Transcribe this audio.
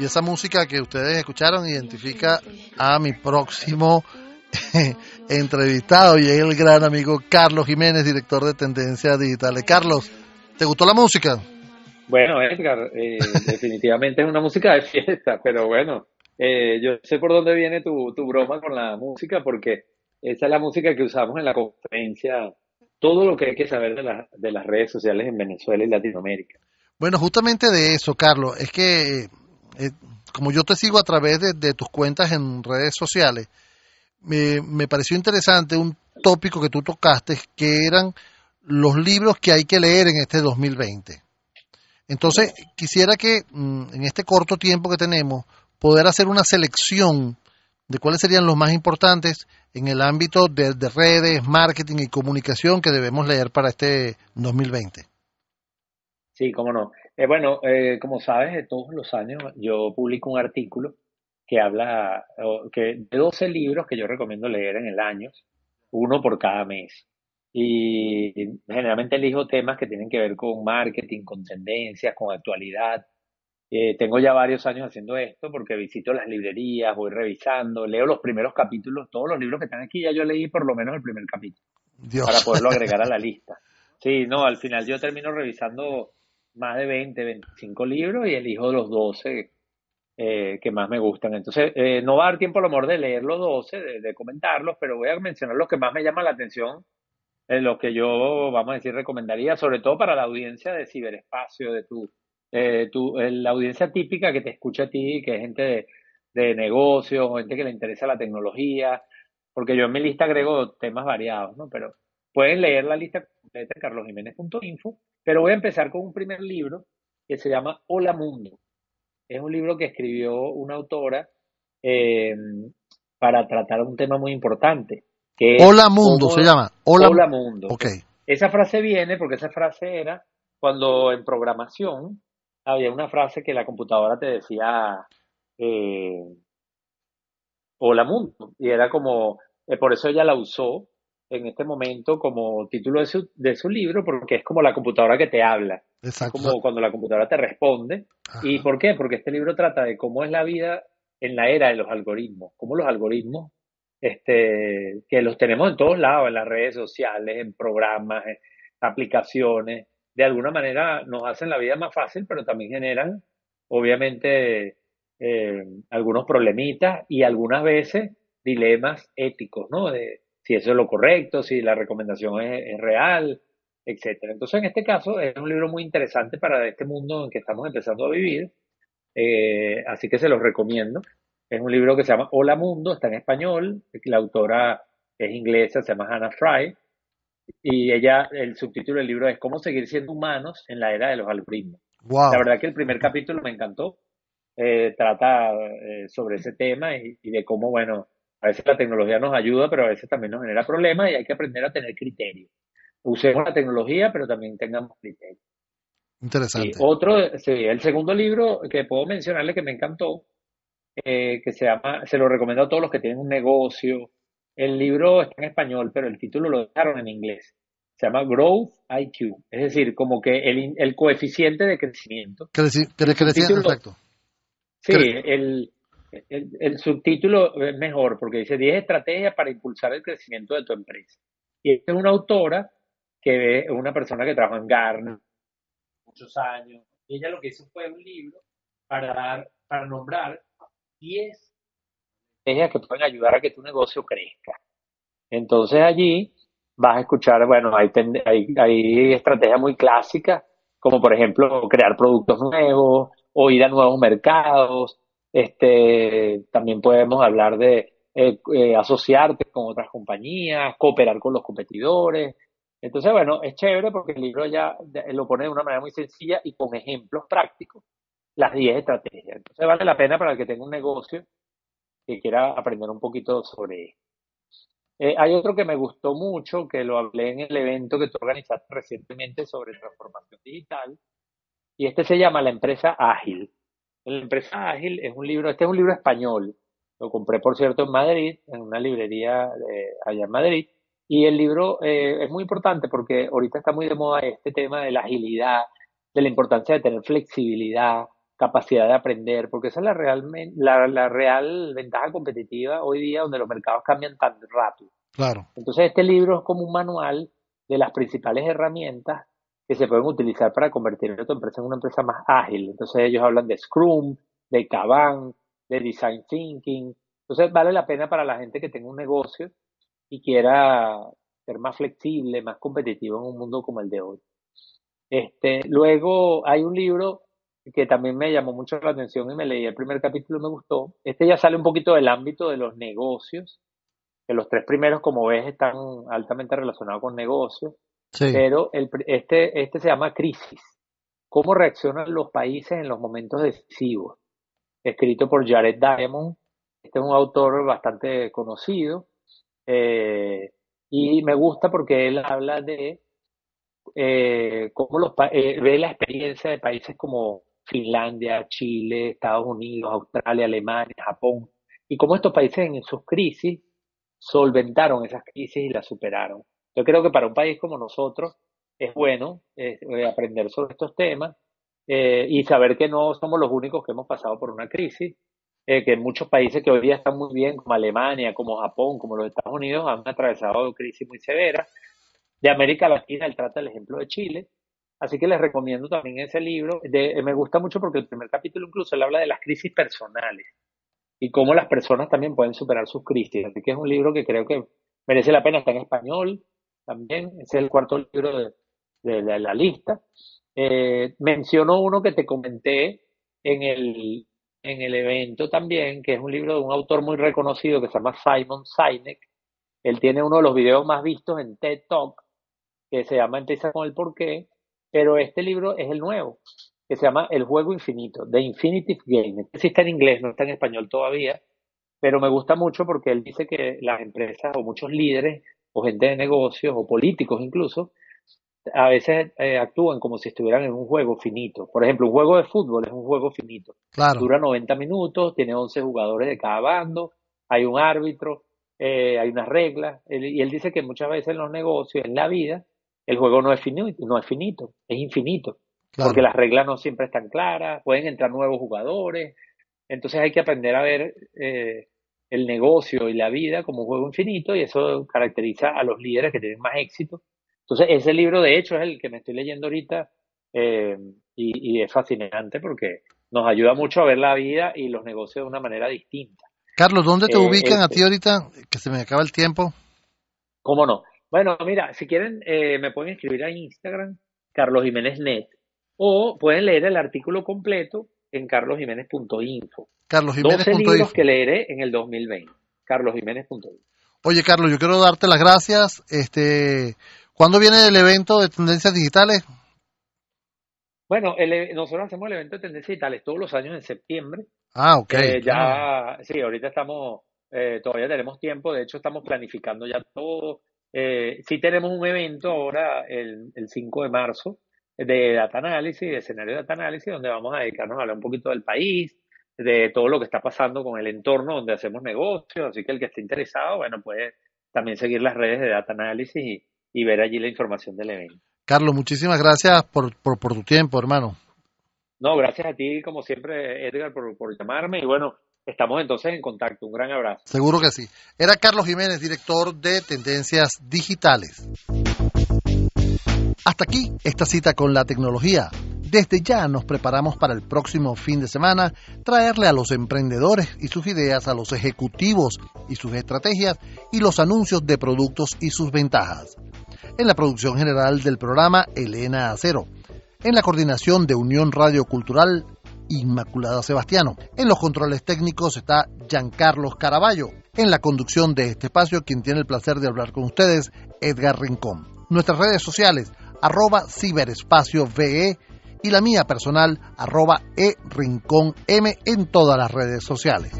Y esa música que ustedes escucharon identifica a mi próximo entrevistado y es el gran amigo Carlos Jiménez, director de Tendencias Digitales. Carlos, ¿te gustó la música? Bueno, Edgar, eh, definitivamente es una música de fiesta, pero bueno, eh, yo sé por dónde viene tu, tu broma con la música, porque esa es la música que usamos en la conferencia, todo lo que hay que saber de, de las redes sociales en Venezuela y Latinoamérica. Bueno, justamente de eso, Carlos, es que eh, como yo te sigo a través de, tus cuentas en redes sociales, me, pareció interesante un tópico que tú tocaste, que eran los libros que hay que leer en este 2020. Entonces, quisiera que mm, en este corto tiempo que tenemos, poder hacer una selección de cuáles serían los más importantes en el ámbito de, redes, marketing y comunicación que debemos leer para este 2020. Sí, cómo no. Eh, bueno, eh, como sabes, todos los años yo publico un artículo que habla que, de 12 libros que yo recomiendo leer en el año, uno por cada mes. Y generalmente elijo temas que tienen que ver con marketing, con tendencias, con actualidad, eh, tengo ya varios años haciendo esto porque visito las librerías, voy revisando, leo los primeros capítulos, todos los libros que están aquí, ya yo leí por lo menos el primer capítulo para poderlo agregar a la lista. Sí, no, al final yo termino revisando más de 20, 25 libros y elijo los 12 eh, que más me gustan. Entonces, eh, no va a dar tiempo a lo mejor de leer los 12, de, de, comentarlos, pero voy a mencionar los que más me llaman la atención, los que yo, vamos a decir, recomendaría, sobre todo para la audiencia de ciberespacio, de tu eh, tu, la audiencia típica que te escucha a ti, que es gente de, de negocios, gente que le interesa la tecnología, porque yo en mi lista agrego temas variados, ¿no? Pero pueden leer la lista completa en carlosjiménez.info, pero voy a empezar con un primer libro que se llama Hola Mundo. Es un libro que escribió una autora eh, para tratar un tema muy importante. Que Hola Mundo se llama. Hola, Hola Mundo. Okay. Esa frase viene porque esa frase era cuando en programación había una frase que la computadora te decía, eh, hola mundo, y era como, eh, por eso ella la usó en este momento como título de su, de su libro, porque es como la computadora que te habla, como cuando la computadora te responde. ¿Y por qué? Porque este libro trata de cómo es la vida en la era de los algoritmos, cómo los algoritmos, este, que los tenemos en todos lados, en las redes sociales, en programas, en aplicaciones, de alguna manera nos hacen la vida más fácil, pero también generan, obviamente, eh, algunos problemitas y algunas veces dilemas éticos, ¿no? De si eso es lo correcto, si la recomendación es, real, etcétera. Entonces, en este caso, es un libro muy interesante para este mundo en que estamos empezando a vivir, eh, así que se los recomiendo. Es un libro que se llama Hola Mundo, está en español, la autora es inglesa, se llama Hannah Fry, y ella, el subtítulo del libro es Cómo seguir siendo humanos en la era de los algoritmos. La verdad que el primer capítulo me encantó. Eh, trata eh, sobre ese tema y, de cómo, bueno, a veces la tecnología nos ayuda, pero a veces también nos genera problemas y hay que aprender a tener criterio. Usemos la tecnología, pero también tengamos criterio. Interesante. otro, sí, el segundo libro que puedo mencionarle que me encantó, eh, que se llama, se lo recomiendo a todos los que tienen un negocio, el libro está en español, pero el título lo dejaron en inglés. Se llama Growth IQ, es decir, como que el, el coeficiente de crecimiento. exacto. Sí, el, el, subtítulo es mejor porque dice 10 estrategias para impulsar el crecimiento de tu empresa. Y esta es una autora que es una persona que trabaja en Garner muchos años. Y ella lo que hizo fue un libro para dar, para nombrar 10 que pueden ayudar a que tu negocio crezca. Entonces allí vas a escuchar, bueno, hay, hay, hay estrategias muy clásicas, como por ejemplo crear productos nuevos o ir a nuevos mercados. Este, también podemos hablar de eh, eh, asociarte con otras compañías, cooperar con los competidores. Entonces, bueno, es chévere porque el libro ya lo pone de una manera muy sencilla y con ejemplos prácticos, las 10 estrategias. Entonces, vale la pena para el que tenga un negocio que quiera aprender un poquito sobre eh, hay otro que me gustó mucho, que lo hablé en el evento que tú organizaste recientemente sobre transformación digital, y este se llama La empresa ágil. La empresa ágil es un libro, este es un libro español, lo compré por cierto en Madrid, en una librería allá en Madrid, y el libro eh, es muy importante porque ahorita está muy de moda este tema de la agilidad, de la importancia de tener flexibilidad, capacidad de aprender, porque esa es la real, la, la real ventaja competitiva hoy día donde los mercados cambian tan rápido. Claro. Entonces este libro es como un manual de las principales herramientas que se pueden utilizar para convertir a tu empresa en una empresa más ágil. Entonces ellos hablan de Scrum, de Kanban, de Design Thinking. Entonces vale la pena para la gente que tenga un negocio y quiera ser más flexible, más competitivo en un mundo como el de hoy. Este, luego hay un libro que también me llamó mucho la atención y me leí el primer capítulo y me gustó. Este ya sale un poquito del ámbito de los negocios, que los tres primeros, como ves, están altamente relacionados con negocios, pero el, este, este se llama Crisis. ¿Cómo reaccionan los países en los momentos decisivos? Escrito por Jared Diamond. Este es un autor bastante conocido. Eh, y me gusta porque él habla de eh, cómo los eh, ve la experiencia de países como Finlandia, Chile, Estados Unidos, Australia, Alemania, Japón, y cómo estos países en sus crisis solventaron esas crisis y las superaron. Yo creo que para un país como nosotros es bueno eh, aprender sobre estos temas eh, y saber que no somos los únicos que hemos pasado por una crisis, eh, que muchos países que hoy día están muy bien, como Alemania, como Japón, como los Estados Unidos, han atravesado crisis muy severas. De América Latina, él trata el ejemplo de Chile, Así que les recomiendo también ese libro. me gusta mucho porque el primer capítulo incluso habla de las crisis personales y cómo las personas también pueden superar sus crisis. Así que es un libro que creo que merece la pena. Está en español también. Ese es el cuarto libro de, la lista. Eh, menciono uno que te comenté en el, en el evento también, que es un libro de un autor muy reconocido que se llama Simon Sinek. Él tiene uno de los videos más vistos en TED Talk, que se llama Empieza con el porqué pero este libro es el nuevo, que se llama El Juego Infinito, The Infinitive Game. Este sí está en inglés, no está en español todavía, pero me gusta mucho porque él dice que las empresas o muchos líderes o gente de negocios o políticos incluso, a veces eh, actúan como si estuvieran en un juego finito. Por ejemplo, un juego de fútbol es un juego finito. Claro. Dura 90 minutos, tiene 11 jugadores de cada bando, hay un árbitro, eh, hay unas reglas. y él dice que muchas veces en los negocios, en la vida, el juego no es finito, no es finito, es infinito. Porque las reglas no siempre están claras, pueden entrar nuevos jugadores. Entonces hay que aprender a ver eh, el negocio y la vida como un juego infinito y eso caracteriza a los líderes que tienen más éxito. Entonces ese libro de hecho es el que me estoy leyendo ahorita eh, y, es fascinante porque nos ayuda mucho a ver la vida y los negocios de una manera distinta. Carlos, ¿dónde te eh, ubican a ti ahorita? Que se me acaba el tiempo. ¿Cómo no? Bueno, mira, si quieren, eh, me pueden escribir a Instagram, Carlos Jiménez Net, o pueden leer el artículo completo en carlosjiménez.info. Carlos Jiménez. 12 libros que leeré en el 2020. carlosjiménez.info. Oye, Carlos, yo quiero darte las gracias. Este, ¿Cuándo viene el evento de Tendencias Digitales? Bueno, e, nosotros hacemos el evento de Tendencias Digitales todos los años en septiembre. Ah, ok. Eh, ya, sí, ahorita estamos, eh, todavía tenemos tiempo, de hecho estamos planificando ya todo. Eh, sí tenemos un evento ahora el, el 5 de marzo de data análisis, de escenario de data análisis, donde vamos a dedicarnos a hablar un poquito del país, de todo lo que está pasando con el entorno donde hacemos negocios, así que el que esté interesado, bueno, puede también seguir las redes de data análisis y, ver allí la información del evento. Carlos, muchísimas gracias por, por, tu tiempo, hermano. No, gracias a ti, como siempre, Edgar, por, por llamarme y bueno, Estamos entonces en contacto. Un gran abrazo. Seguro que sí. Era Carlos Jiménez, director de Tendencias Digitales. Hasta aquí esta cita con la tecnología. Desde ya nos preparamos para el próximo fin de semana traerle a los emprendedores y sus ideas, a los ejecutivos y sus estrategias y los anuncios de productos y sus ventajas. En la producción general del programa, Elena Acero. En la coordinación de Unión Radio Cultural, Inmaculada Sebastiano. En los controles técnicos está Giancarlos Caraballo. En la conducción de este espacio, quien tiene el placer de hablar con ustedes, Edgar Rincón. Nuestras redes sociales, arroba ciberespacio VE y la mía personal arroba e rincón M en todas las redes sociales.